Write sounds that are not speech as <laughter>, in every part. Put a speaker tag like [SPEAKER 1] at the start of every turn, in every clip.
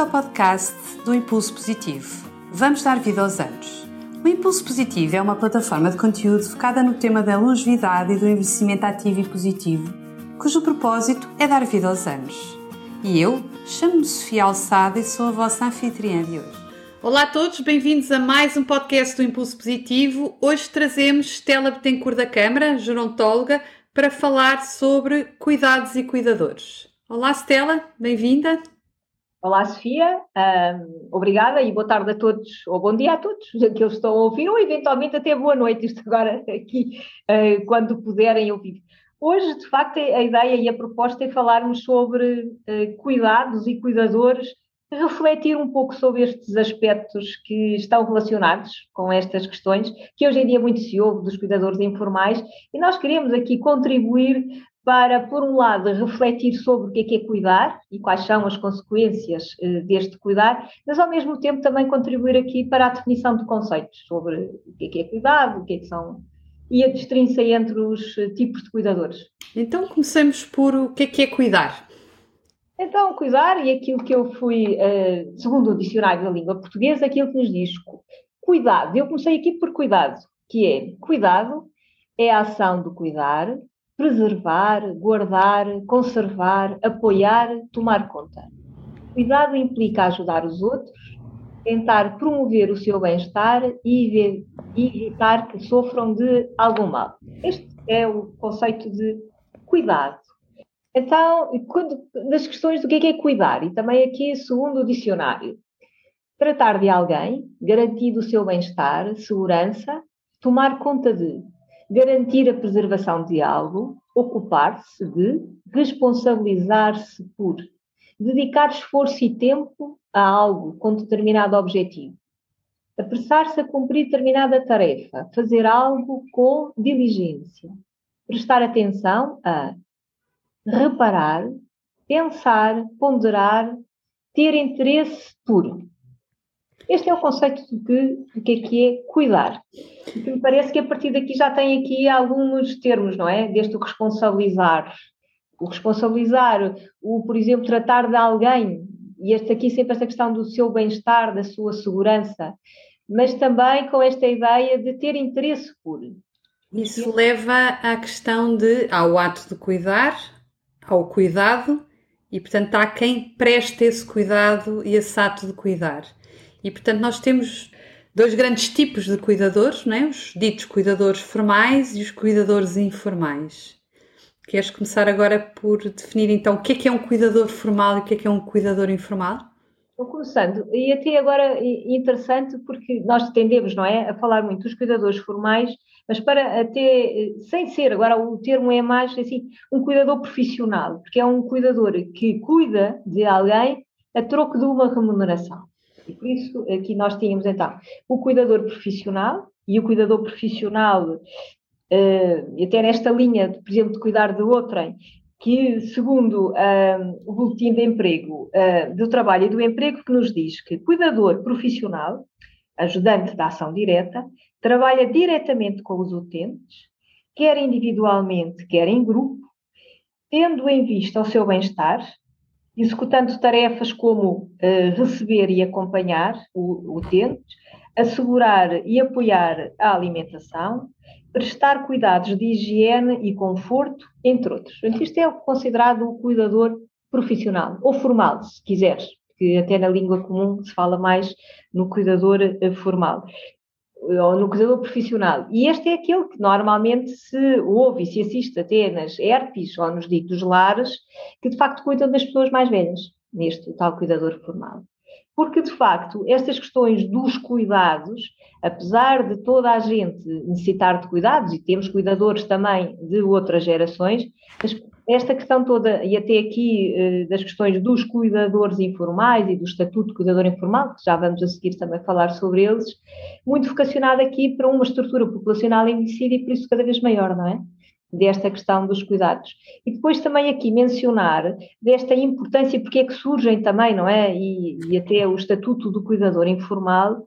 [SPEAKER 1] Ao podcast do Impulso Positivo. Vamos dar vida aos anos. O Impulso Positivo é uma plataforma de conteúdo focada no tema da longevidade e do envelhecimento ativo e positivo, cujo propósito é dar vida aos anos. E eu chamo-me Sofia Alçada e sou a vossa anfitriã de hoje. Olá a todos, bem-vindos a mais um podcast do Impulso Positivo. Hoje trazemos Stella Betancourt da Câmara, gerontóloga, para falar sobre cuidados e cuidadores. Olá Stella, bem-vinda.
[SPEAKER 2] Olá, Sofia. Um, obrigada e boa tarde a todos, ou bom dia a todos <laughs> que eu estou a ouvir, ou eventualmente até boa noite, isto agora <laughs> aqui, uh, quando puderem ouvir. Hoje, de facto, a ideia e a proposta é falarmos sobre uh, cuidados e cuidadores, refletir um pouco sobre estes aspectos que estão relacionados com estas questões, que hoje em dia muito se ouve dos cuidadores informais, e nós queremos aqui contribuir para, por um lado, refletir sobre o que é que é cuidar e quais são as consequências eh, deste cuidar, mas ao mesmo tempo também contribuir aqui para a definição de conceitos sobre o que é que é cuidado, o que é que são e a distinção entre os eh, tipos de cuidadores.
[SPEAKER 1] Então comecemos por o que é que é cuidar.
[SPEAKER 2] Então, cuidar, e aquilo que eu fui, eh, segundo o dicionário da língua portuguesa, aquilo que nos diz cuidado. Eu comecei aqui por cuidado, que é cuidado é a ação do cuidar, preservar, guardar, conservar, apoiar, tomar conta. Cuidado implica ajudar os outros, tentar promover o seu bem-estar e evitar que sofram de algum mal. Este é o conceito de cuidado. Então, das questões do que é, que é cuidar, e também aqui, segundo o dicionário, tratar de alguém, garantir o seu bem-estar, segurança, tomar conta de, garantir a preservação de algo, ocupar-se de, responsabilizar-se por, dedicar esforço e tempo a algo com determinado objetivo, apressar-se a cumprir determinada tarefa, fazer algo com diligência, prestar atenção a reparar, pensar, ponderar, ter interesse puro. Este é o conceito do que, do que é que é cuidar. Me parece que a partir daqui já tem aqui alguns termos, não é? Desde o responsabilizar, o responsabilizar, o, por exemplo, tratar de alguém, e este aqui sempre esta questão do seu bem-estar, da sua segurança, mas também com esta ideia de ter interesse por.
[SPEAKER 1] Isso leva à questão de, ao ato de cuidar, ao cuidado, e portanto há quem preste esse cuidado e esse ato de cuidar. E portanto nós temos dois grandes tipos de cuidadores, não é? os ditos cuidadores formais e os cuidadores informais. Queres começar agora por definir então o que é que é um cuidador formal e o que é que é um cuidador informal?
[SPEAKER 2] Estou começando, e até agora interessante porque nós tendemos, não é, a falar muito dos cuidadores formais, mas para até, sem ser, agora o termo é mais assim, um cuidador profissional, porque é um cuidador que cuida de alguém a troco de uma remuneração. E por isso aqui nós tínhamos então o cuidador profissional, e o cuidador profissional, uh, até nesta linha, por exemplo, de cuidar de outrem, que segundo o Boletim de Emprego, uh, do Trabalho e do Emprego, que nos diz que cuidador profissional, ajudante da ação direta, trabalha diretamente com os utentes, quer individualmente, quer em grupo, tendo em vista o seu bem-estar, executando tarefas como uh, receber e acompanhar o, utente, assegurar e apoiar a alimentação, prestar cuidados de higiene e conforto, entre outros. Isto é considerado o cuidador profissional, ou formal, se quiseres, que até na língua comum se fala mais no cuidador eh, formal ou no cuidador profissional. E este é aquele que normalmente se ouve e se assiste até nas herpes ou nos ditos lares, que de facto cuidam das pessoas mais velhas, neste tal cuidador formal. Porque, de facto, estas questões dos cuidados, apesar de toda a gente necessitar de cuidados, e temos cuidadores também de outras gerações, esta questão toda, e até aqui eh, das questões dos cuidadores informais e do estatuto de cuidador informal, que já vamos a seguir também falar sobre eles, muito vocacionada aqui para uma estrutura populacional envelhecida e por isso cada vez maior, não é? Desta questão dos cuidados. E depois também aqui mencionar desta importância, porque é que surgem também, não é? E, e até o estatuto do cuidador informal,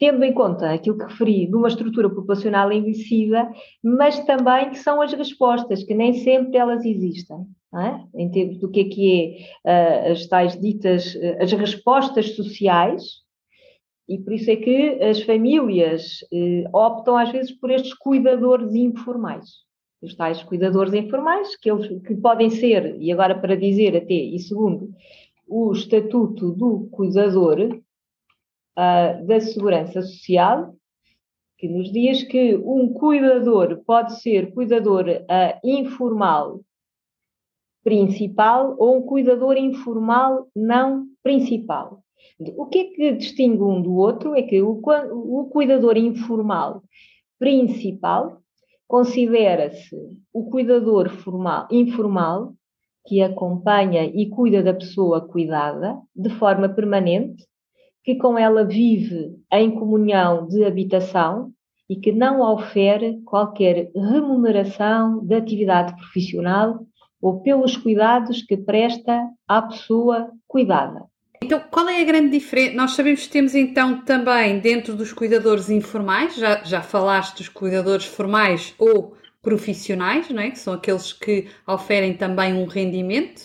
[SPEAKER 2] tendo em conta aquilo que referi de uma estrutura populacional envelhecida, mas também que são as respostas, que nem sempre elas existem. é? em termos do que é que é uh, as tais ditas, uh, as respostas sociais, e por isso é que as famílias uh, optam às vezes por estes cuidadores informais. Os tais cuidadores informais, que, eles, que podem ser, e agora para dizer até, e segundo o Estatuto do Cuidador da Segurança Social, que nos diz que um cuidador pode ser cuidador informal principal ou um cuidador informal não principal. O que é que distingue um do outro é que o, o cuidador informal principal considera-se o cuidador formal, informal que acompanha e cuida da pessoa cuidada de forma permanente, que com ela vive em comunhão de habitação e que não ofere qualquer remuneração da atividade profissional ou pelos cuidados que presta à pessoa cuidada.
[SPEAKER 1] Então, qual é a grande diferença? Nós sabemos que temos então também dentro dos cuidadores informais, já, já falaste dos cuidadores formais ou profissionais, não é? que são aqueles que oferem também um rendimento.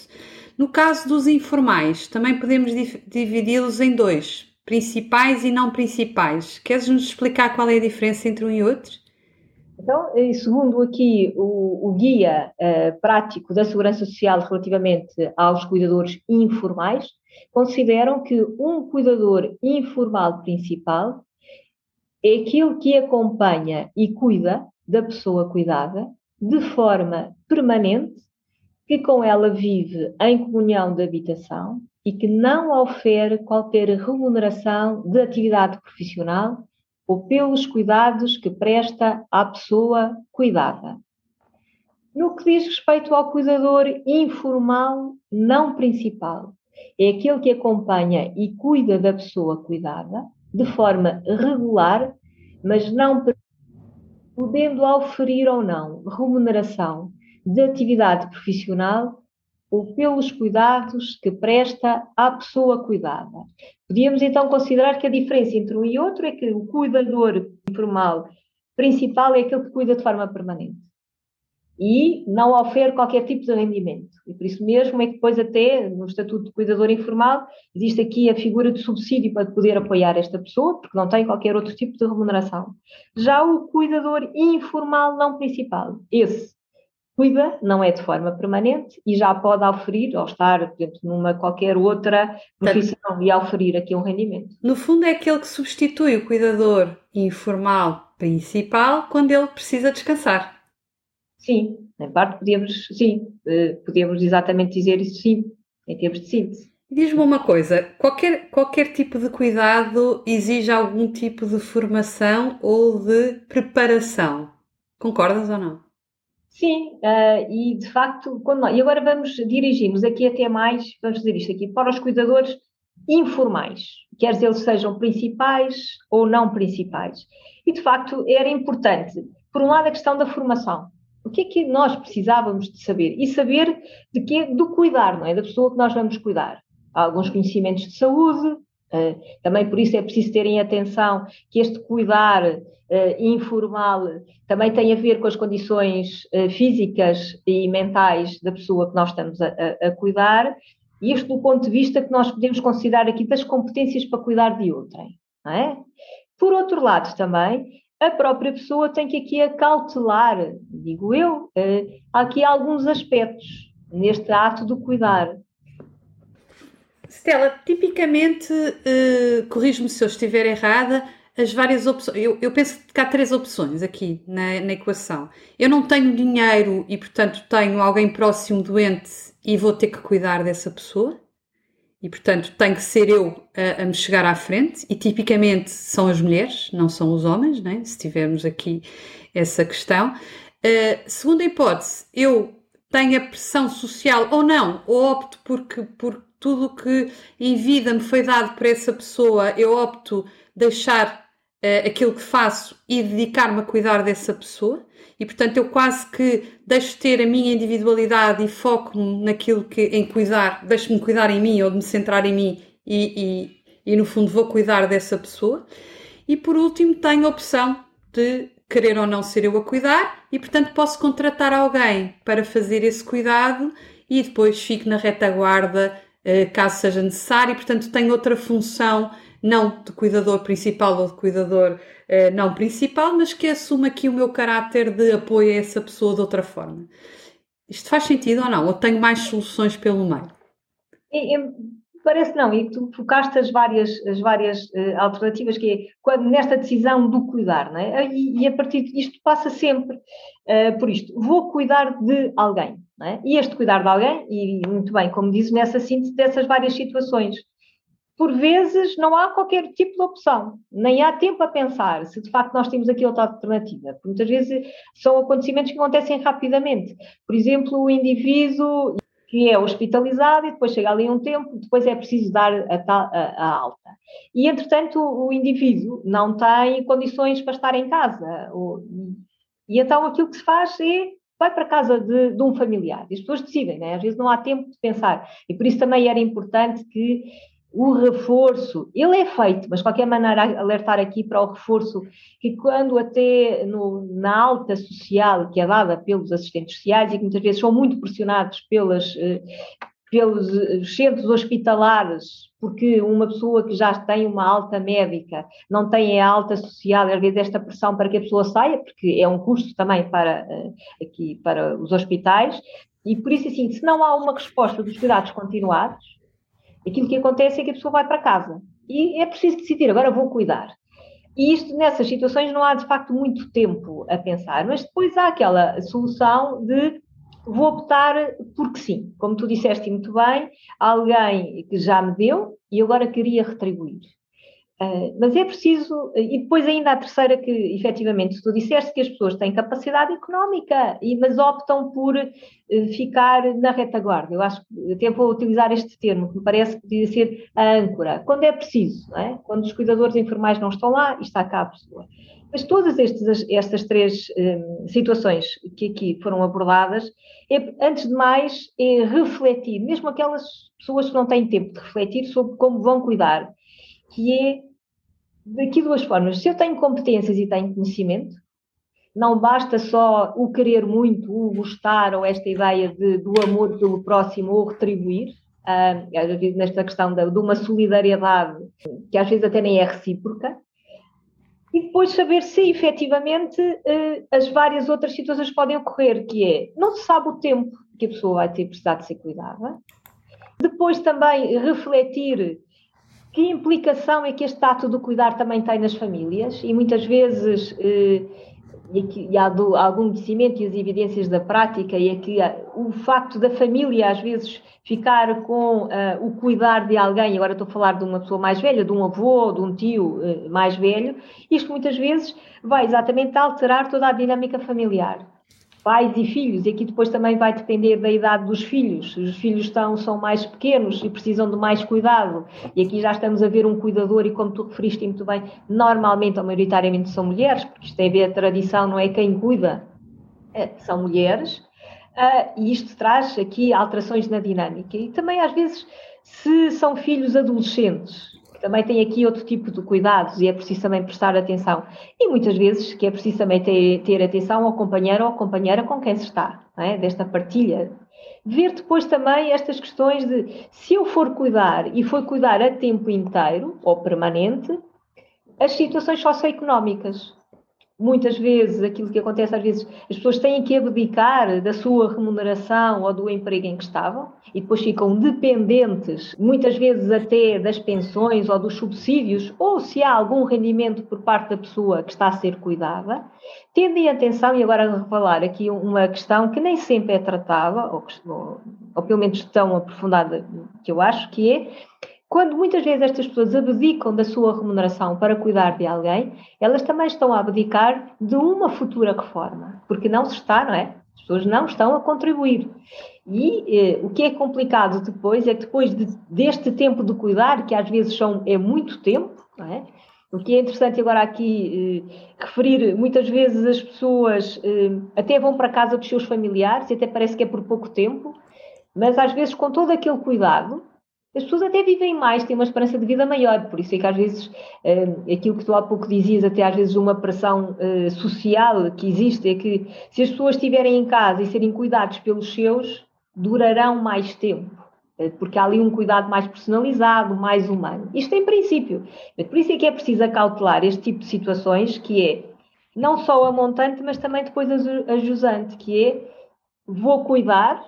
[SPEAKER 1] No caso dos informais, também podemos dividi-los em dois, principais e não principais. Queres nos explicar qual é a diferença entre um e outro?
[SPEAKER 2] Então, segundo aqui o, o guia uh, prático da Segurança Social relativamente aos cuidadores informais, consideram que um cuidador informal principal é aquele que acompanha e cuida da pessoa cuidada de forma permanente, que com ela vive em comunhão de habitação e que não ofere qualquer remuneração de atividade profissional ou pelos cuidados que presta à pessoa cuidada. No que diz respeito ao cuidador informal não principal, é aquele que acompanha e cuida da pessoa cuidada de forma regular, mas não podendo oferir ou não remuneração de atividade profissional ou pelos cuidados que presta à pessoa cuidada. Podíamos então considerar que a diferença entre um e outro é que o cuidador informal principal é aquele que cuida de forma permanente e não oferece qualquer tipo de rendimento. E por isso mesmo é que depois até no Estatuto de Cuidador Informal existe aqui a figura de subsídio para poder apoiar esta pessoa, porque não tem qualquer outro tipo de remuneração. Já o cuidador informal não principal, esse cuida, não é de forma permanente e já pode oferir, ou estar, por exemplo, numa qualquer outra profissão e oferir aqui um rendimento.
[SPEAKER 1] No fundo é aquele que substitui o cuidador informal principal quando ele precisa descansar.
[SPEAKER 2] Sim, em parte podíamos, sim, eh, podíamos exatamente dizer isso sim, em termos de síntese.
[SPEAKER 1] Diz-me uma coisa, qualquer, qualquer tipo de cuidado exige algum tipo de formação ou de preparação. Concordas ou não?
[SPEAKER 2] Sim, uh, e de facto, nós, e agora vamos dirigirmos aqui até mais, vamos dizer isto aqui, para os cuidadores informais, quer eles sejam principais ou não principais. E de facto era importante, por um lado, a questão da formação. O que é que nós precisávamos de saber? E saber de que do cuidar, não é? Da pessoa que nós vamos cuidar. Há alguns conhecimentos de saúde, também por isso é preciso terem atenção que este cuidar uh, informal também tem a ver com as condições uh, físicas e mentais da pessoa que nós estamos a, a, cuidar, e isto do ponto de vista que nós podemos considerar aqui das competências para cuidar de outrem. É? Por outro lado, também, a própria pessoa tem que aqui acautelar, digo eu, aqui alguns aspectos neste ato do cuidar.
[SPEAKER 1] Stella, tipicamente, uh, corrijo-me se eu estiver errada, as várias opções. Eu, eu, penso que há três opções aqui na, na, equação. Eu não tenho dinheiro e, portanto, tenho alguém próximo doente e vou ter que cuidar dessa pessoa. E, portanto, tenho que ser eu a, a me chegar à frente. E, tipicamente, são as mulheres, não são os homens, né? se tivermos aqui essa questão. Uh, segunda hipótese, eu tenho a pressão social ou não, ou opto porque, por tudo o que em vida me foi dado por essa pessoa, eu opto deixar uh, aquilo que faço e dedicar-me a cuidar dessa pessoa e portanto eu quase que deixo ter a minha individualidade e foco-me naquilo que em cuidar, deixo-me cuidar em mim ou de me centrar em mim e, e, e no fundo vou cuidar dessa pessoa. E por último tenho a opção de querer ou não ser eu a cuidar e portanto posso contratar alguém para fazer esse cuidado e depois fico na retaguarda caso seja necessário, e portanto tenho outra função, não de cuidador principal ou de cuidador uh, não principal, mas que assuma aqui o meu caráter de apoio a essa pessoa de outra forma. Isto faz sentido ou não? Ou tenho mais soluções pelo meio?
[SPEAKER 2] É, é, parece não, e tu focaste as várias, as várias uh, alternativas, que é quando, nesta decisão do cuidar, não é? E, e a partir disto passa sempre uh, por isto. Vou cuidar de alguém, é? E este cuidar de alguém, e muito bem, como dizes, nessa síntese dessas várias situações. Por vezes não há qualquer tipo de opção, nem há tempo a pensar se de facto nós temos aqui outra alternativa. Porque muitas vezes são acontecimentos que acontecem rapidamente. Por exemplo, o indivíduo que é hospitalizado e depois chega ali um tempo, depois é preciso dar a, a, a, alta. E, entretanto, o, indivíduo não tem condições para estar em casa. E então aquilo que se faz é vai para casa de, de um familiar. E as pessoas decidem, né? às vezes não há tempo de pensar. E por isso também era importante que o reforço, ele é feito, mas de qualquer maneira alertar aqui para o reforço, que quando até no, na alta social que é dada pelos assistentes sociais e que muitas vezes são muito pressionados pelas, eh, pelos eh, centros hospitalares, porque uma pessoa que já tem uma alta médica não tem a alta social, às vezes esta pressão para que a pessoa saia, porque é um custo também para, eh, aqui, para os hospitais, e por isso assim, se não há uma resposta dos cuidados continuados, Aquilo que acontece é que a pessoa vai para casa. E é preciso decidir, agora vou cuidar. E isto, nessas situações, não há de facto muito tempo a pensar, mas depois há aquela solução de vou optar porque sim. Como tu disseste muito bem, alguém que já me deu e agora queria retribuir. Uh, mas é preciso, e depois ainda a terceira que, efetivamente, tu disseste que as pessoas têm capacidade económica, e, mas optam por uh, ficar na retaguarda. Eu acho que até vou utilizar este termo, que me parece que podia ser a âncora, quando é preciso, é? quando os cuidadores informais não estão lá, está cá a pessoa. Mas todas estes, estas três um, situações que aqui foram abordadas, é, antes de mais, é refletir, mesmo aquelas pessoas que não têm tempo de refletir sobre como vão cuidar que é daqui duas formas. Se eu tenho competências e tenho conhecimento, não basta só o querer muito, o gostar ou esta ideia de, do amor pelo próximo ou retribuir, uh, às vezes nesta questão de, de, uma solidariedade que às vezes até nem é recíproca, e depois saber se efetivamente uh, as várias outras situações podem ocorrer, que é, não se sabe o tempo que a pessoa vai ter precisado de ser cuidada, depois também refletir que implicação é que este ato do cuidar também tem nas famílias? E muitas vezes, eh, e, aqui, e há, do, algum conhecimento e as evidências da prática, e aqui o facto da família às vezes ficar com uh, o cuidar de alguém, agora estou a falar de uma pessoa mais velha, de um avô, de um tio uh, mais velho, isto muitas vezes vai exatamente alterar toda a dinâmica familiar pais e filhos, e aqui depois também vai depender da idade dos filhos. Os filhos estão, são mais pequenos e precisam de mais cuidado, e aqui já estamos a ver um cuidador, e como tu referiste muito bem, normalmente ou maioritariamente são mulheres, porque isto tem a ver a tradição, não é quem cuida, é, são mulheres, uh, e isto traz aqui alterações na dinâmica. E também às vezes, se são filhos adolescentes, também tem aqui outro tipo de cuidados e é preciso também prestar atenção. E muitas vezes que é preciso também ter, ter atenção ao companheiro ou companheira com quem se está, é? desta partilha. Ver depois também estas questões de se eu for cuidar e for cuidar a tempo inteiro ou permanente, as situações socioeconómicas muitas vezes aquilo que acontece às vezes as pessoas têm que abdicar da sua remuneração ou do emprego em que estavam e depois ficam dependentes muitas vezes até das pensões ou dos subsídios ou se há algum rendimento por parte da pessoa que está a ser cuidada. Tendem atenção e agora a revelar aqui uma questão que nem sempre é tratada ou, ou, ou pelo menos tão aprofundada que eu acho que é quando muitas vezes estas pessoas abdicam da sua remuneração para cuidar de alguém, elas também estão a abdicar de uma futura reforma, porque não se está, não é? As pessoas não estão a contribuir. E eh, o que é complicado depois é que depois de, deste tempo de cuidar, que às vezes são, é muito tempo, não é? O que é interessante agora aqui eh, referir, muitas vezes as pessoas eh, até vão para casa dos seus familiares e até parece que é por pouco tempo, mas às vezes com todo aquele cuidado, as pessoas até vivem mais, têm uma esperança de vida maior, por isso é que às vezes uh, aquilo que tu há pouco dizias, até às vezes uma pressão uh, social que existe, é que se as pessoas estiverem em casa e serem cuidados pelos seus, durarão mais tempo, eh, porque há ali um cuidado mais personalizado, mais humano. Isto em princípio. Por isso é que é preciso acautelar este tipo de situações, que é não só a montante, mas também depois a jusante, que é vou cuidar,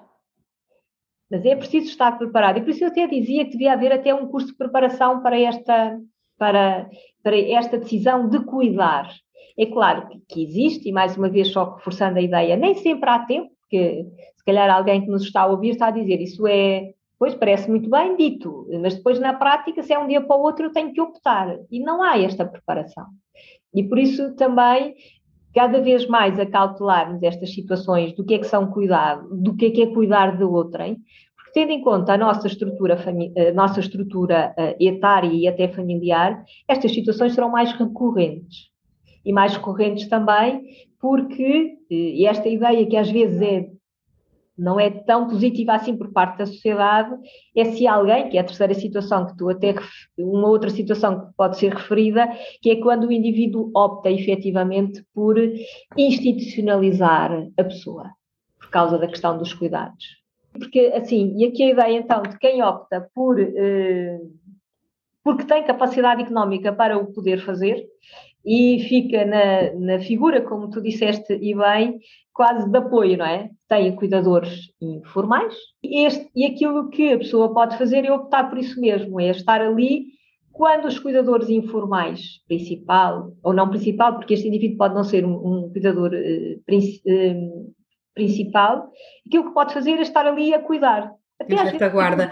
[SPEAKER 2] mas é preciso estar preparado. E por isso eu até dizia que devia haver até um curso de preparação para esta, para, para esta decisão de cuidar. É claro que, existe, e mais uma vez só reforçando a ideia, nem sempre há tempo, porque se calhar alguém que nos está a ouvir está a dizer isso é, pois parece muito bem dito, mas depois na prática, se é um dia para o outro, eu tenho que optar. E não há esta preparação. E por isso também cada vez mais acautelarmos estas situações do que é que são cuidado, do que é que é cuidar de outrem, porque tendo em conta a nossa estrutura, a nossa estrutura uh, etária e até familiar, estas situações serão mais recorrentes. E mais recorrentes também porque, uh, e esta ideia que às vezes é não é tão positiva assim por parte da sociedade, é se alguém, que é a terceira situação que tu até, uma outra situação que pode ser referida, que é quando o indivíduo opta efetivamente por institucionalizar a pessoa, por causa da questão dos cuidados. Porque, assim, e aqui a ideia então de quem opta por. Eh, porque tem capacidade económica para o poder fazer, e fica na, na figura, como tu disseste e bem, quase de apoio, não é? Tem cuidadores informais e, este, e aquilo que a pessoa pode fazer é optar por isso mesmo, é estar ali quando os cuidadores informais, principal ou não principal, porque este indivíduo pode não ser um, um cuidador uh, princi, uh, principal, aquilo que pode fazer é estar ali a cuidar.
[SPEAKER 1] Até em retaguarda.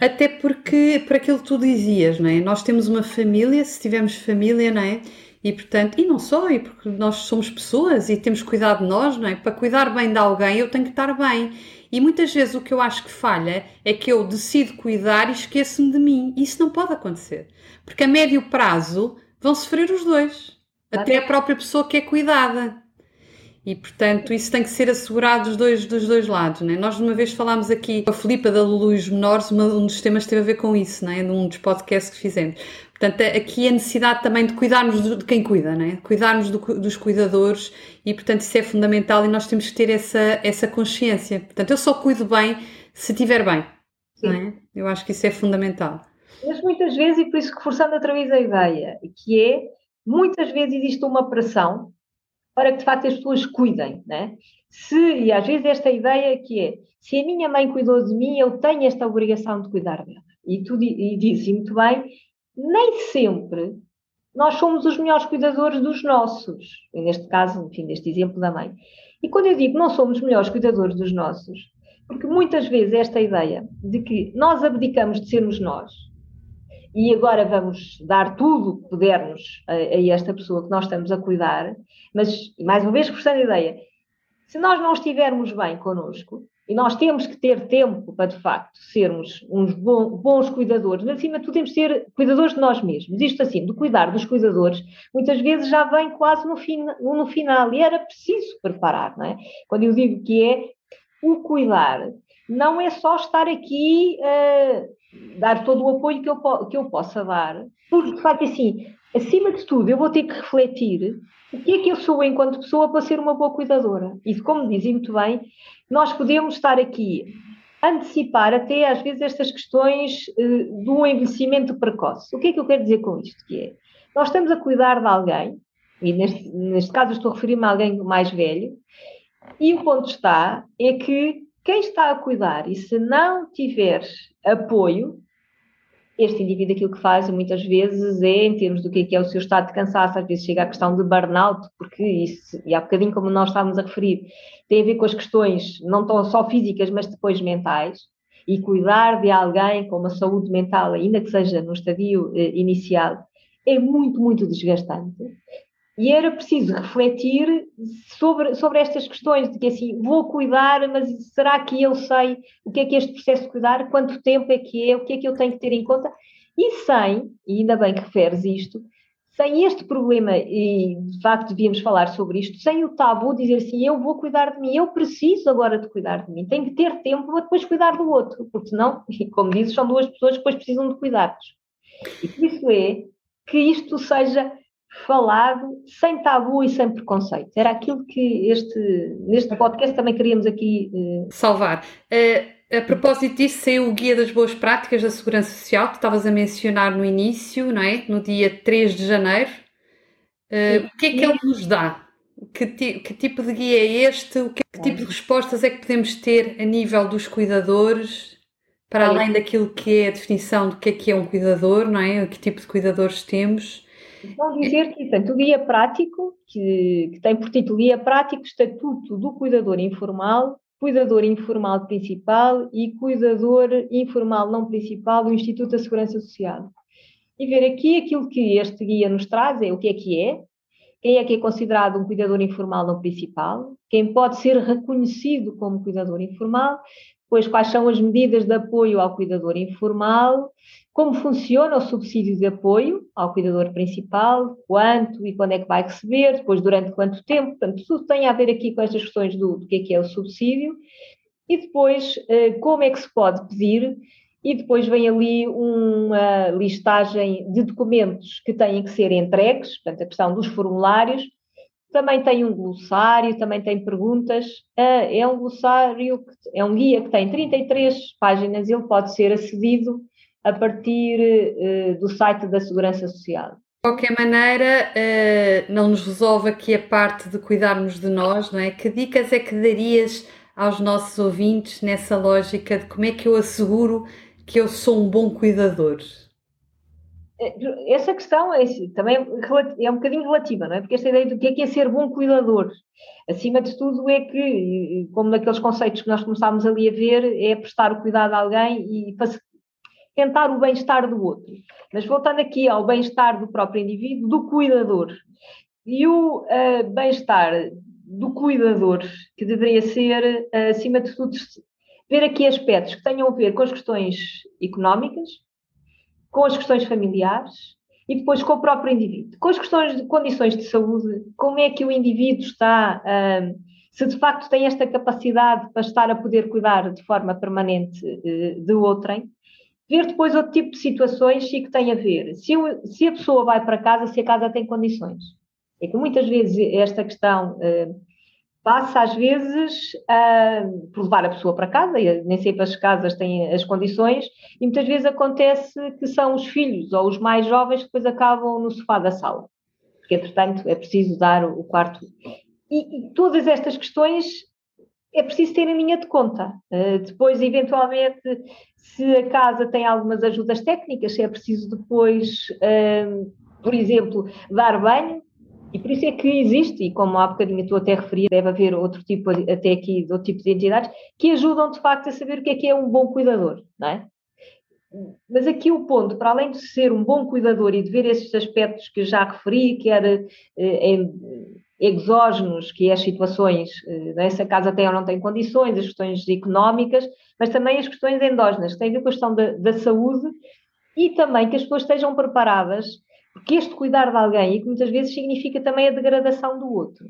[SPEAKER 1] Até porque, para aquilo que tu dizias, não é? Nós temos uma família, se tivermos família, não é? E portanto, e não só, e porque nós somos pessoas e temos cuidado de nós, não é? Para cuidar bem de alguém, eu tenho que estar bem. E muitas vezes o que eu acho que falha é que eu decido cuidar e esqueço-me de mim. Isso não pode acontecer. Porque a médio prazo vão sofrer os dois. Até a própria pessoa que é cuidada. E, portanto, isso tem que ser assegurado dos dois, dos dois lados. Né? Nós, uma vez falámos aqui com a Filipa da Luz Menores, um dos temas teve a ver com isso, né? num dos podcasts que fizemos. Portanto, aqui a necessidade também de cuidarmos de quem cuida, né? cuidarmos do, dos cuidadores e, portanto, isso é fundamental e nós temos que ter essa, essa consciência. Portanto, eu só cuido bem se estiver bem. É? Eu acho que isso é fundamental.
[SPEAKER 2] Mas muitas vezes, e por isso reforçando outra vez a ideia, que é, muitas vezes existe uma pressão para que de facto as pessoas cuidem, né? Se, e às vezes esta ideia que é, se a minha mãe cuidou de mim, eu tenho esta obrigação de cuidar dela. E tu e dizes muito bem, nem sempre nós somos os melhores cuidadores dos nossos. E neste caso, enfim, deste exemplo da mãe. E quando eu digo não somos os melhores cuidadores dos nossos, porque muitas vezes esta ideia de que nós abdicamos de sermos nós e agora vamos dar tudo o que pudermos a, a, esta pessoa que nós estamos a cuidar, mas, mais uma vez, reforçando a ideia, se nós não estivermos bem connosco, e nós temos que ter tempo para, de facto, sermos uns bons cuidadores, mas acima de tudo temos que ser cuidadores de nós mesmos. Isto assim, de cuidar dos cuidadores, muitas vezes já vem quase no, no final, e era preciso preparar, não é? Quando eu digo que é o cuidar, não é só estar aqui uh, dar todo o apoio que eu, que eu possa dar, porque de facto assim, acima de tudo eu vou ter que refletir o que é que eu sou enquanto pessoa para ser uma boa cuidadora. E como dizem muito bem, nós podemos estar aqui antecipar até às vezes estas questões uh, do envelhecimento precoce. O que é que eu quero dizer com isto? Que é, nós estamos a cuidar de alguém, e neste, neste caso estou a referir-me a alguém mais velho, e o ponto está é que quem está a cuidar e se não tiver apoio, este indivíduo aquilo que faz muitas vezes é, em termos do que é, é o seu estado de cansaço, às vezes chega à questão de burnout, porque isso, e há bocadinho como nós estávamos a referir, tem a ver com as questões não tão só físicas, mas depois mentais, e cuidar de alguém com uma saúde mental, ainda que seja no estadio eh, inicial, é muito, muito desgastante. E era preciso refletir sobre, sobre estas questões, de que assim, vou cuidar, mas será que eu sei o que é que este processo de cuidar, quanto tempo é que é, o que é que eu tenho que ter em conta, e sem, e ainda bem que referes isto, sem este problema, e de facto devíamos falar sobre isto, sem o tabu dizer assim, eu vou cuidar de mim, eu preciso agora de cuidar de mim, tenho que ter tempo para depois cuidar do outro, porque senão, <laughs> como dizes, são duas pessoas que depois precisam de cuidados. E isso é que isto seja falado, sem tabu e sem preconceito. Era aquilo que este, neste podcast também queríamos aqui
[SPEAKER 1] uh... salvar. Uh, a propósito disso, saiu o Guia das Boas Práticas da Segurança Social, que estavas a mencionar no início, não é? No dia 3 de janeiro. Uh, o que é que ele nos dá? Que, que, tipo de guia é este? O que, que tipo de respostas é que podemos ter a nível dos cuidadores, para além daquilo que é a definição do que é que é um cuidador, não é? Que tipo de cuidadores temos?
[SPEAKER 2] Vão dizer que, portanto, o guia prático, que, que tem por título Guia Prático Estatuto do Cuidador Informal, Cuidador Informal Principal e Cuidador Informal Não Principal do Instituto da Segurança Social. E ver aqui aquilo que este guia nos traz é o que é que é, quem é que é considerado um cuidador informal não principal, quem pode ser reconhecido como cuidador informal, depois quais são as medidas de apoio ao cuidador informal, como funciona o subsídio de apoio ao cuidador principal, quanto e quando é que vai receber, depois durante quanto tempo, portanto, tudo tem a ver aqui com estas questões do, do que é que é o subsídio, e depois eh, como é que se pode pedir? E depois vem ali uma listagem de documentos que têm que ser entregues, portanto, a questão dos formulários. Também tem um glossário, também tem perguntas. É, é um glossário, é um guia que tem 33 páginas, ele pode ser acedido a partir uh, do site da Segurança Social. De
[SPEAKER 1] qualquer maneira, não nos resolve aqui a parte de cuidarmos de nós, não é? Que dicas é que darias aos nossos ouvintes nessa lógica de como é que eu asseguro que eu sou um bom cuidador?
[SPEAKER 2] É, essa questão é, também é um bocadinho relativa, não é? Porque esta ideia do que é, que é ser bom cuidador, acima de tudo, é que, como naqueles conceitos que nós começámos ali a ver, é prestar o cuidado a alguém e tentar o bem-estar do outro. Mas voltando aqui ao bem-estar do próprio indivíduo, do cuidador. E o uh, bem-estar do cuidador, que deveria ser, uh, acima de tudo, ver aqui aspectos que tenham a ver com as questões económicas, com as questões familiares e depois com o próprio indivíduo. Com as questões de condições de saúde, como é que o indivíduo está, uh, se de facto tem esta capacidade para estar a poder cuidar de forma permanente uh, de outrem. Ver depois outro tipo de situações e que tem a ver se, eu, se, a pessoa vai para casa, se a casa tem condições. É que muitas vezes esta questão uh, passa às vezes por levar a pessoa para casa, e nem sempre as casas têm as condições, e muitas vezes acontece que são os filhos ou os mais jovens que depois acabam no sofá da sala, porque entretanto é preciso dar o quarto. E, e todas estas questões é preciso ter em linha de conta. Uh, depois, eventualmente, se a casa tem algumas ajudas técnicas, se é preciso depois, uh, por exemplo, dar banho, e por isso é que existe, e como há bocadinho tu até referi, deve haver outro tipo, até aqui, outro tipo de entidades, que ajudam de facto a saber o que é que é um bom cuidador, não é? Mas aqui o ponto, para além de ser um bom cuidador e de ver esses aspectos que já referi, que era eh, exógenos, que é as situações, eh, é? se a casa tem ou não tem condições, as questões económicas, mas também as questões endógenas, que têm a ver com a questão da, da saúde e também que as pessoas estejam preparadas porque este cuidar de alguém, e que muitas vezes significa também a degradação do outro.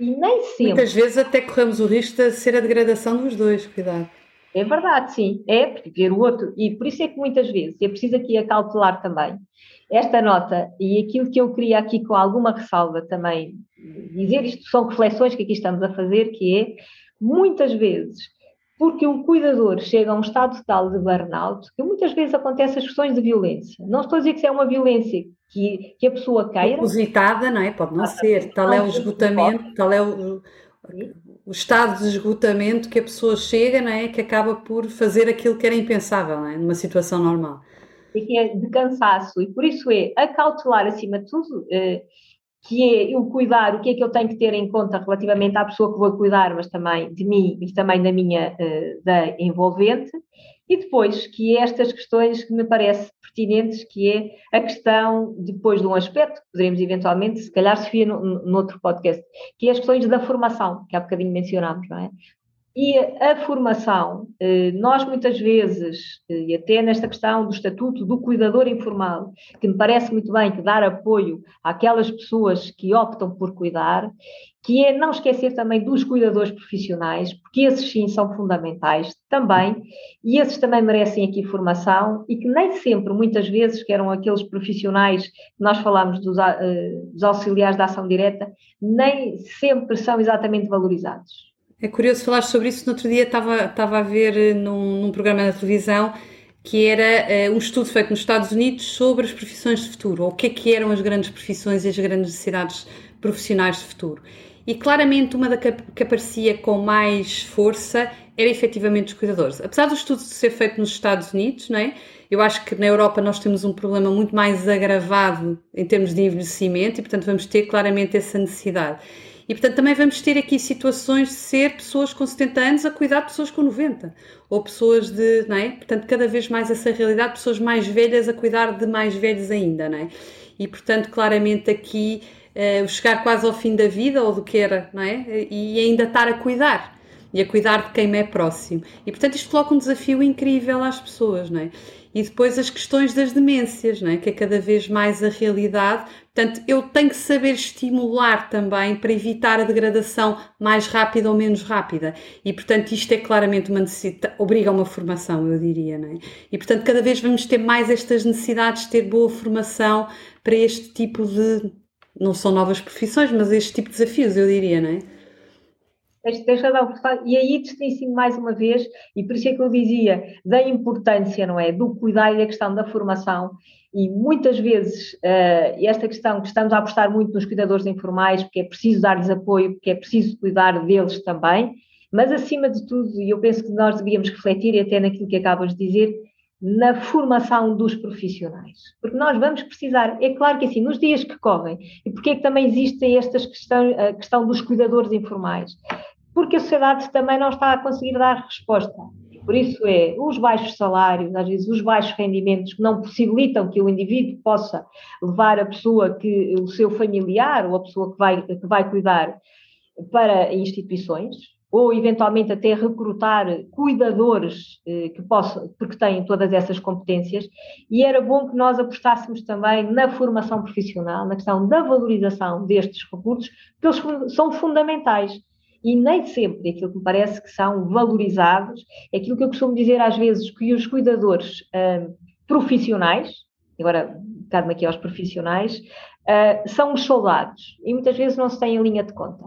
[SPEAKER 1] E nem sempre. Muitas vezes até corremos o risco de ser a degradação dos dois, cuidado.
[SPEAKER 2] É verdade, sim. É, porque ver o outro. E por isso é que muitas vezes é preciso aqui acautelar também esta nota e aquilo que eu queria aqui com alguma ressalva também dizer, isto são reflexões que aqui estamos a fazer, que é muitas vezes porque o cuidador chega a um estado tal de burnout que muitas vezes acontecem as questões de violência. Não estou a dizer que isso é uma violência que, que a pessoa queira.
[SPEAKER 1] Propositada, não é? Pode não ser. Tal é o esgotamento, tal é o, o, estado de esgotamento que a pessoa chega, não é? Que acaba por fazer aquilo que era impensável, não é? Numa situação normal.
[SPEAKER 2] E que é de cansaço. E por isso é acautelar acima de tudo. Eh, que é eu cuidar, o que é que eu tenho que ter em conta relativamente à pessoa que vou cuidar, mas também de mim e também da minha, uh, da envolvente, e depois, que é estas questões que me parecem pertinentes, que é a questão, depois de um aspecto, que poderíamos eventualmente, se calhar, Sofia, no, no outro podcast, que é as questões da formação, que há bocadinho mencionámos, não é? E a formação, eh, nós muitas vezes, eh, e até nesta questão do estatuto do cuidador informal, que me parece muito bem que dar apoio àquelas pessoas que optam por cuidar, que é não esquecer também dos cuidadores profissionais, porque esses sim são fundamentais também, e esses também merecem aqui formação, e que nem sempre, muitas vezes, que eram aqueles profissionais que nós falámos dos, uh, dos auxiliares da ação direta, nem sempre são exatamente valorizados.
[SPEAKER 1] É curioso falar sobre isso. No outro dia estava, estava a ver eh, num, num programa na televisão que era uh, um estudo feito nos Estados Unidos sobre as profissões de futuro, ou o que é que eram as grandes profissões e as grandes necessidades profissionais de futuro. E claramente uma da que, que aparecia com mais força era efetivamente os cuidadores. Apesar do estudo ser feito nos Estados Unidos, não é? eu acho que na Europa nós temos um problema muito mais agravado em termos de envelhecimento e, portanto, vamos ter claramente essa necessidade. E, portanto, também vamos ter aqui situações de ser pessoas com 70 anos a cuidar de pessoas com 90. Ou pessoas de, não é? Portanto, cada vez mais essa realidade, pessoas mais velhas a cuidar de mais velhos ainda, não é? E, portanto, claramente aqui uh, chegar quase ao fim da vida ou do que era, não é? E ainda estar a cuidar e a cuidar de quem me é próximo. E portanto isto coloca um desafio incrível às pessoas, não é? E depois as questões das demências, não é? Que é cada vez mais a realidade. Portanto, eu tenho que saber estimular também para evitar a degradação mais rápida ou menos rápida. E portanto, isto é claramente uma necessidade, obriga a uma formação, eu diria, não é? E portanto, cada vez vamos ter mais estas necessidades de ter boa formação para este tipo de não são novas profissões, mas este tipo de desafios, eu diria, não é?
[SPEAKER 2] Deixa dar e aí distingue mais uma vez, e por isso é que eu dizia da importância, não é? Do cuidar e da questão da formação. E muitas vezes uh, esta questão que estamos a apostar muito nos cuidadores informais, porque é preciso dar-lhes apoio, porque é preciso cuidar deles também, mas acima de tudo, e eu penso que nós devíamos refletir, e até naquilo que acabas de dizer, na formação dos profissionais. Porque nós vamos precisar, é claro que assim, nos dias que correm, e porque é que também existe esta questão, a questão dos cuidadores informais? Porque a sociedade também não está a conseguir dar resposta. Por isso é os baixos salários, às vezes os baixos rendimentos que não possibilitam que o indivíduo possa levar a pessoa que, o seu familiar ou a pessoa que vai, que vai cuidar para instituições, ou eventualmente até recrutar cuidadores eh, que possam, porque têm todas essas competências, e era bom que nós apostássemos também na formação profissional, na questão da valorização destes recursos, porque eles são fundamentais. E nem sempre aquilo que me parece que são valorizados, é aquilo que eu costumo dizer às vezes, que os cuidadores uh, profissionais, agora cabe-me aqui aos profissionais, uh, são os soldados, e muitas vezes não se tem em linha de conta.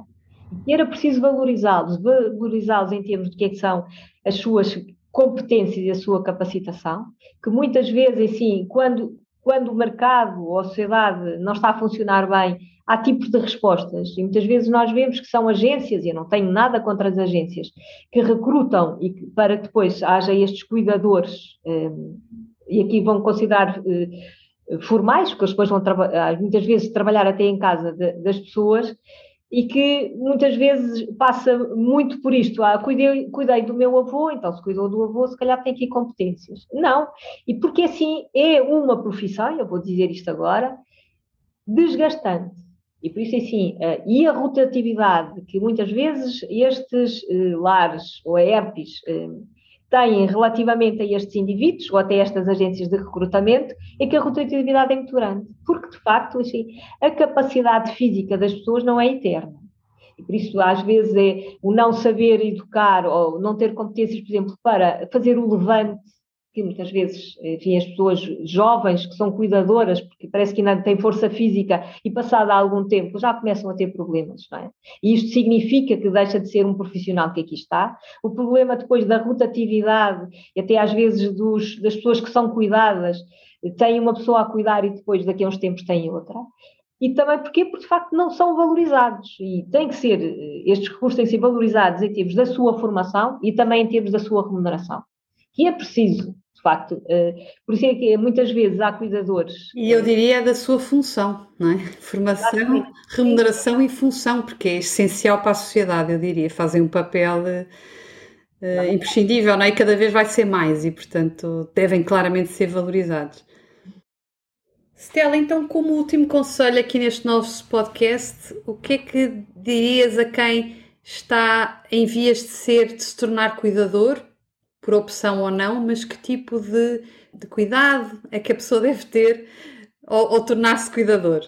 [SPEAKER 2] E era preciso valorizá-los, valorizá-los em termos de que, é que são as suas competências e a sua capacitação, que muitas vezes, assim, quando, quando o mercado ou a sociedade não está a funcionar bem, há tipos de respostas. E muitas vezes nós vemos que são agências, e eu não tenho nada contra as agências, que recrutam e que, para que depois haja estes cuidadores, eh, e aqui vão considerar eh, formais, porque eles depois vão muitas vezes trabalhar até em casa de, das pessoas, e que muitas vezes passa muito por isto. Ah, cuidei, cuidei do meu avô, então se cuidou do avô, se calhar tem aqui competências. Não, e porque assim é uma profissão, eu vou dizer isto agora, desgastante. E por isso, assim, uh, e a rotatividade que muitas vezes estes uh, lares ou ERPs uh, têm relativamente a estes indivíduos ou até estas agências de recrutamento é que a rotatividade é muito grande, porque de facto assim, a capacidade física das pessoas não é eterna. E por isso, às vezes, é o não saber educar ou não ter competências, por exemplo, para fazer o levante que muitas vezes, enfim, as pessoas jovens que são cuidadoras, porque parece que ainda têm força física e passado algum tempo já começam a ter problemas, não é? E isto significa que deixa de ser um profissional que aqui está. O problema depois da rotatividade, e até às vezes dos, das pessoas que são cuidadas, têm uma pessoa a cuidar e depois daqui a uns tempos têm outra. E também porquê? Porque de facto não são valorizados e tem que ser, estes recursos têm que ser valorizados em termos da sua formação e também em termos da sua remuneração. Que é preciso facto. Uh, por isso é que muitas vezes há cuidadores.
[SPEAKER 1] E eu diria da sua função, não é? Formação, Exatamente. remuneração e função, porque é essencial para a sociedade, eu diria. Fazem um papel uh, imprescindível, não é? E cada vez vai ser mais e, portanto, devem claramente ser valorizados. Stella, então, como último conselho aqui neste novo podcast, o que é que dirias a quem está em vias de ser, de se tornar cuidador, por opção ou não, mas que tipo de, de cuidado é que a pessoa <laughs> deve ter ou, ou tornar-se cuidador?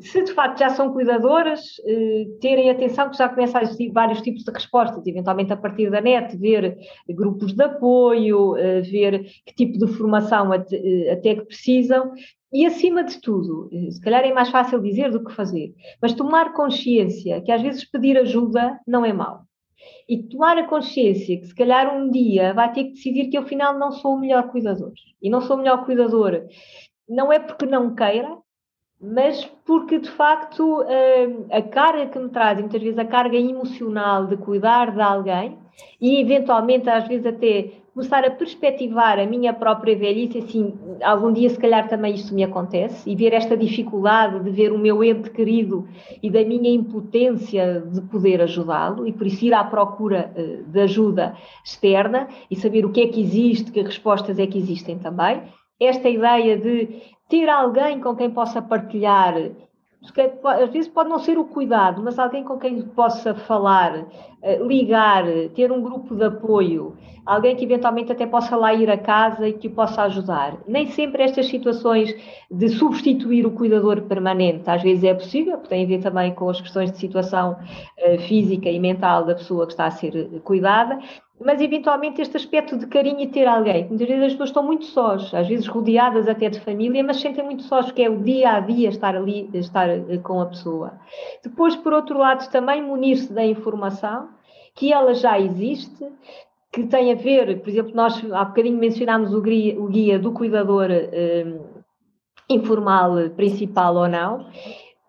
[SPEAKER 2] se de facto já são cuidadoras, eh, terem atenção que já começa a existir vários tipos de respostas, eventualmente a partir da net, ver grupos de apoio, eh, ver que tipo de formação até, eh, até que precisam. E acima de tudo, se calhar é mais fácil dizer do que fazer, mas tomar consciência que às vezes pedir ajuda não é mau. E tomar a consciência que se calhar um dia vai ter que decidir que afinal não sou o melhor cuidador. E não sou o melhor cuidador não é porque não queira, mas porque de facto hum, a carga que me traz, muitas vezes a carga emocional de cuidar de alguém e eventualmente às vezes até começar a perspectivar a minha própria velhice, assim, algum dia se calhar também isto me acontece, e ver esta dificuldade de ver o meu ente querido e da minha impotência de poder ajudá-lo, e por isso ir à procura uh, de ajuda externa e saber o que é que existe, que respostas é que existem também. Esta ideia de ter alguém com quem possa partilhar. Às vezes pode não ser o cuidado, mas alguém com quem possa falar, eh, ligar, ter um grupo de apoio, alguém que eventualmente até possa lá ir a casa e que o possa ajudar. Nem sempre estas situações de substituir o cuidador permanente, às vezes é possível, porque tem a ver também com as questões de situação eh, física e mental da pessoa que está a ser cuidada, mas eventualmente este aspecto de carinho e ter alguém. Muitas vezes as pessoas estão muito sós, às vezes rodeadas até de família, mas sentem muito sós, que é o dia a dia estar ali, estar eh, com a pessoa. Depois, por outro lado, também munir-se da informação, que ela já existe, que tem a ver, por exemplo, nós há bocadinho mencionámos o guia, o guia do cuidador eh, informal, principal ou não,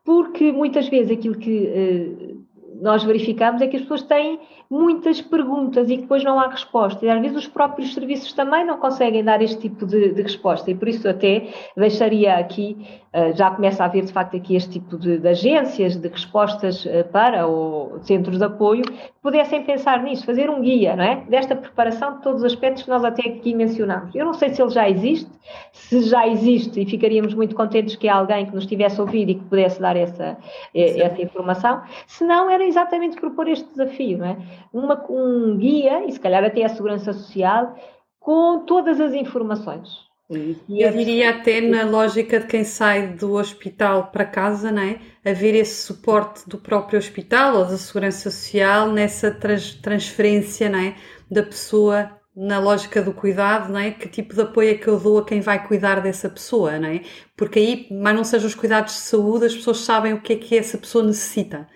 [SPEAKER 2] porque muitas vezes aquilo que eh, nós verificamos é que as pessoas têm muitas perguntas e que depois não há resposta. E às vezes os próprios serviços também não conseguem dar este tipo de, de resposta. E por isso até deixaria aqui, uh, já começa a haver de facto aqui este tipo de, de agências de respostas uh, para ou centros de apoio, que pudessem pensar nisso, fazer um guia, não é? Desta preparação de todos os aspectos que nós até aqui mencionamos. Eu não sei se ele já existe, se já existe e ficaríamos muito contentes que alguém que nos tivesse ouvido e que pudesse dar essa, eh, essa informação, se não era exatamente propor este desafio, não é? uma, um guia, e se calhar até a Segurança Social, com todas as informações.
[SPEAKER 1] Eu diria até na lógica de quem sai do hospital para casa, não é? Haver esse suporte do próprio hospital ou da Segurança Social nessa trans, transferência, não é? Da pessoa na lógica do cuidado, não é? Que tipo de apoio é que eu dou a quem vai cuidar dessa pessoa, não é? Porque aí, mas não sejam os cuidados de saúde, as pessoas sabem o que é que essa pessoa necessita.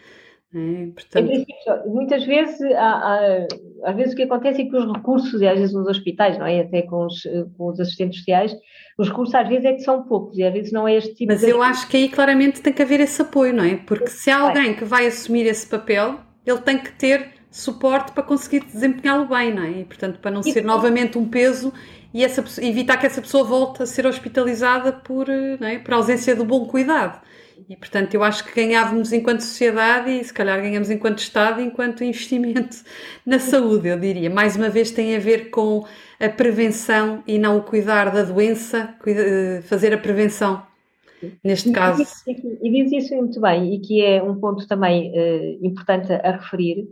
[SPEAKER 2] É, portanto... muitas vezes, há, há, às vezes o que acontece é que os recursos, e às vezes nos hospitais, não é? Até com os, com os assistentes sociais, os recursos às vezes é que são poucos e às vezes não é este tipo
[SPEAKER 1] Mas
[SPEAKER 2] de...
[SPEAKER 1] eu acho que aí claramente tem que haver esse apoio, não é? Porque se há alguém que vai assumir esse papel, ele tem que ter suporte para conseguir desempenhá-lo bem, não é? E, portanto, para não ser novamente um peso e essa, evitar que essa pessoa volte a ser hospitalizada por, eh, não é? por ausência do bom cuidado. E, portanto, eu acho que ganhávamos enquanto sociedade e se calhar ganhamos enquanto Estado, enquanto investimento <laughs> na saúde, eu diria. Mais uma vez tem a ver com a prevenção e não o cuidar da doença, eh, fazer a prevenção neste caso.
[SPEAKER 2] E diz isso muito bem, e que é um ponto também uh, importante a referir,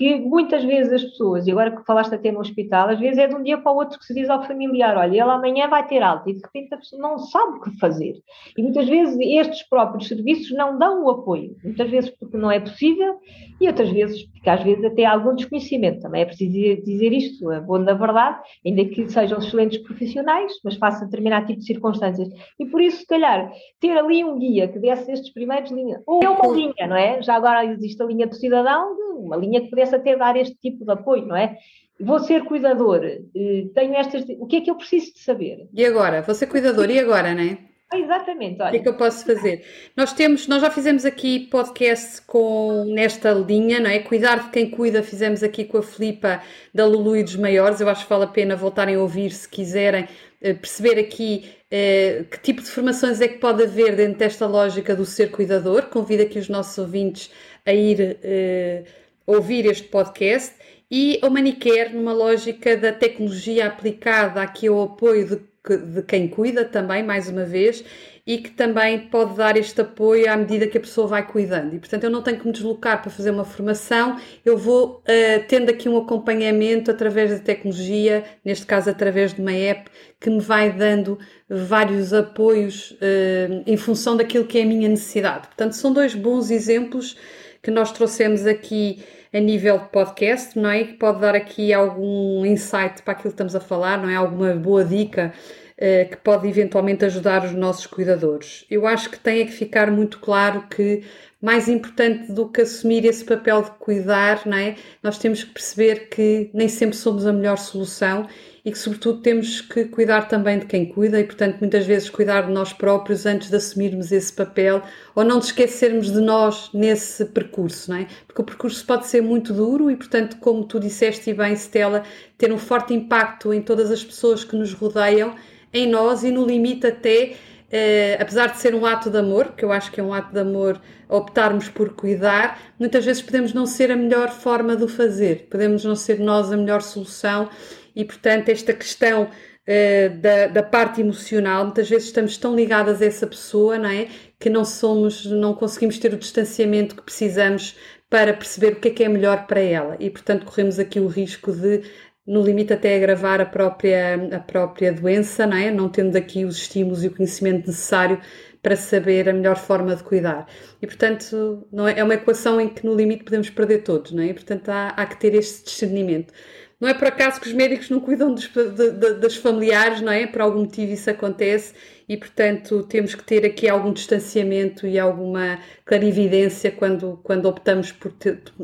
[SPEAKER 2] que muitas vezes as pessoas, e agora que falaste até no hospital, às vezes é de um dia para o outro que se diz ao familiar, olha, ele amanhã vai ter alta, e de repente a pessoa não sabe o que fazer. E muitas vezes estes próprios serviços não dão o apoio, muitas vezes porque não é possível, e outras vezes porque às vezes até há algum desconhecimento, também é preciso dizer isto, é bom na verdade, ainda que sejam excelentes profissionais, mas façam determinado tipo de circunstâncias. E por isso, se calhar, ter ali um guia que desse estes primeiros linhas, ou é uma linha, não é? Já agora existe a linha do cidadão, uma linha que pudesse até dar este tipo de apoio, não é? Vou ser cuidador, eh, tenho estas. O que é que eu preciso de saber?
[SPEAKER 1] E agora? Vou ser cuidador, e agora, não é?
[SPEAKER 2] Exatamente, olha.
[SPEAKER 1] O que é que eu posso fazer? Nós temos, nós já fizemos aqui podcast com nesta linha, não é? Cuidar de quem cuida, fizemos aqui com a Filipa da Lulu e dos Maiores. Eu acho que vale a pena voltarem a ouvir se quiserem eh, perceber aqui eh, que tipo de formações é que pode haver dentro desta lógica do ser cuidador. Convido aqui os nossos ouvintes a ir eh, ouvir este podcast. E a Manicare, numa lógica da tecnologia aplicada aqui ao apoio de de quem cuida também, mais uma vez, e que também pode dar este apoio à medida que a pessoa vai cuidando. E, portanto, eu não tenho que me deslocar para fazer uma formação, eu vou uh, tendo aqui um acompanhamento através da tecnologia, neste caso através de uma app, que me vai dando vários apoios uh, em função daquilo que é a minha necessidade. Portanto, são dois bons exemplos que nós trouxemos aqui a nível de podcast, não é? Que pode dar aqui algum insight para aquilo que estamos a falar, não é? Alguma boa dica uh, que pode eventualmente ajudar os nossos cuidadores. Eu acho que tem que ficar muito claro que mais importante do que assumir esse papel de cuidar, não é? Nós temos que perceber que nem sempre somos a melhor solução e que, sobretudo, temos que cuidar também de quem cuida e, portanto, muitas vezes cuidar de nós próprios antes de assumirmos esse papel ou não esquecermos de nós nesse percurso, não é? Porque o percurso pode ser muito duro e, portanto, como tu disseste e bem, Stella, ter um forte impacto em todas as pessoas que nos rodeiam, em nós e no limite até Uh, apesar de ser um ato de amor, que eu acho que é um ato de amor optarmos por cuidar, muitas vezes podemos não ser a melhor forma de o fazer, podemos não ser nós a melhor solução e, portanto, esta questão uh, da, da, parte emocional, muitas vezes estamos tão ligadas a essa pessoa, não é? Que não somos, não conseguimos ter o distanciamento que precisamos para perceber o que é que é melhor para ela e, portanto, corremos aqui o risco de no limite até agravar a própria, a própria doença, não é? Não tendo aqui os estímulos e o conhecimento necessário para saber a melhor forma de cuidar. E, portanto, não é, é uma equação em que no limite podemos perder todos, não é? E, portanto, há, há que ter este discernimento. Não é por acaso que os médicos não cuidam dos, de, de, familiares, não é? Por algum motivo isso acontece e, portanto, temos que ter aqui algum distanciamento e alguma clarividência quando, quando optamos por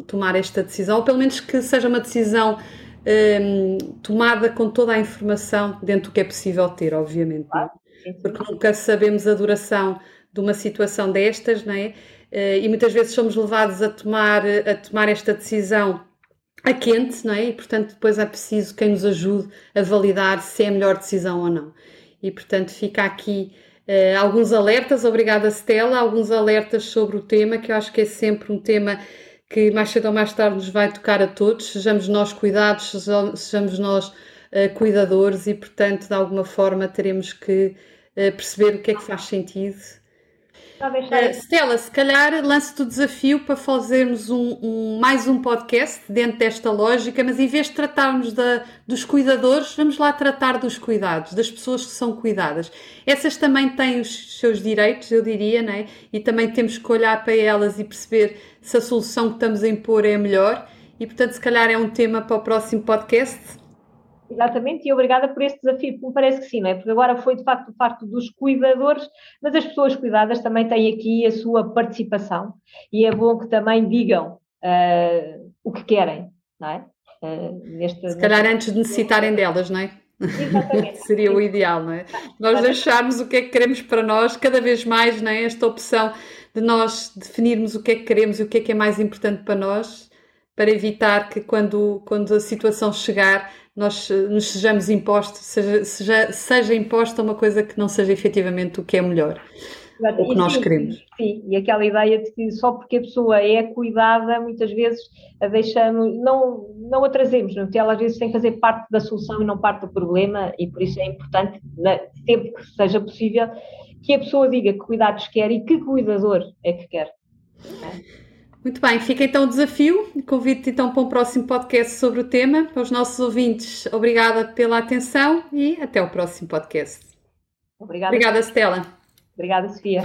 [SPEAKER 1] tomar esta decisão, ou pelo menos que seja uma decisão um, tomada com toda a informação dentro do que é possível ter, obviamente. Claro. Porque nunca sabemos a duração de uma situação destas, não é? Uh, e muitas vezes somos levados a tomar, a tomar esta decisão a quente, não é? E portanto depois é preciso quem nos ajude a validar se é a melhor decisão ou não. E portanto fica aqui uh, alguns alertas, obrigada Stella, alguns alertas sobre o tema, que eu acho que é sempre um tema que mais cedo ou mais tarde nos vai tocar a todos, sejamos nós cuidados, sejamos nós uh, cuidadores e, portanto, de alguma forma teremos que uh, perceber o que é que faz sentido Uh, Stella, se calhar lance-te o desafio para fazermos um, um, mais um podcast dentro desta lógica, mas em vez de tratarmos da, dos cuidadores, vamos lá tratar dos cuidados, das pessoas que são cuidadas. Essas também têm os seus direitos, eu diria, né? e também temos que olhar para elas e perceber se a solução que estamos a impor é a melhor. E portanto, se calhar é um tema para o próximo podcast.
[SPEAKER 2] Exatamente, e obrigada por este desafio, porque me parece que sim, não é? Porque agora foi de facto parte dos cuidadores, mas as pessoas cuidadas também têm aqui a sua participação e é bom que também digam uh, o que querem, não é?
[SPEAKER 1] Uh, neste, Se calhar antes de necessitarem delas, não é?
[SPEAKER 2] Exatamente. <laughs>
[SPEAKER 1] Seria o ideal, não é? Nós deixarmos o que é que queremos para nós, cada vez mais, não é? Esta opção de nós definirmos o que é que queremos e o que é que é mais importante para nós, para evitar que quando, quando a situação chegar nós eh, nos sejamos impostos, seja, seja, seja imposta uma coisa que não seja efetivamente o que é melhor. Exato. O que e nós
[SPEAKER 2] sim,
[SPEAKER 1] queremos.
[SPEAKER 2] Sim, e aquela ideia de que só porque a pessoa é cuidada, muitas vezes a deixamos, não, não a trazemos, não? porque ela às vezes tem que fazer parte da solução e não parte do problema, e por isso é importante, sempre que seja possível, que a pessoa diga que cuidados quer e que cuidador é que quer. É?
[SPEAKER 1] Muito bem, fica então o desafio. Convido-te então para um próximo podcast sobre o tema. Para os nossos ouvintes, obrigada pela atenção e até o próximo podcast.
[SPEAKER 2] Obrigada.
[SPEAKER 1] Obrigada, Stella.
[SPEAKER 2] Obrigada, Sofia.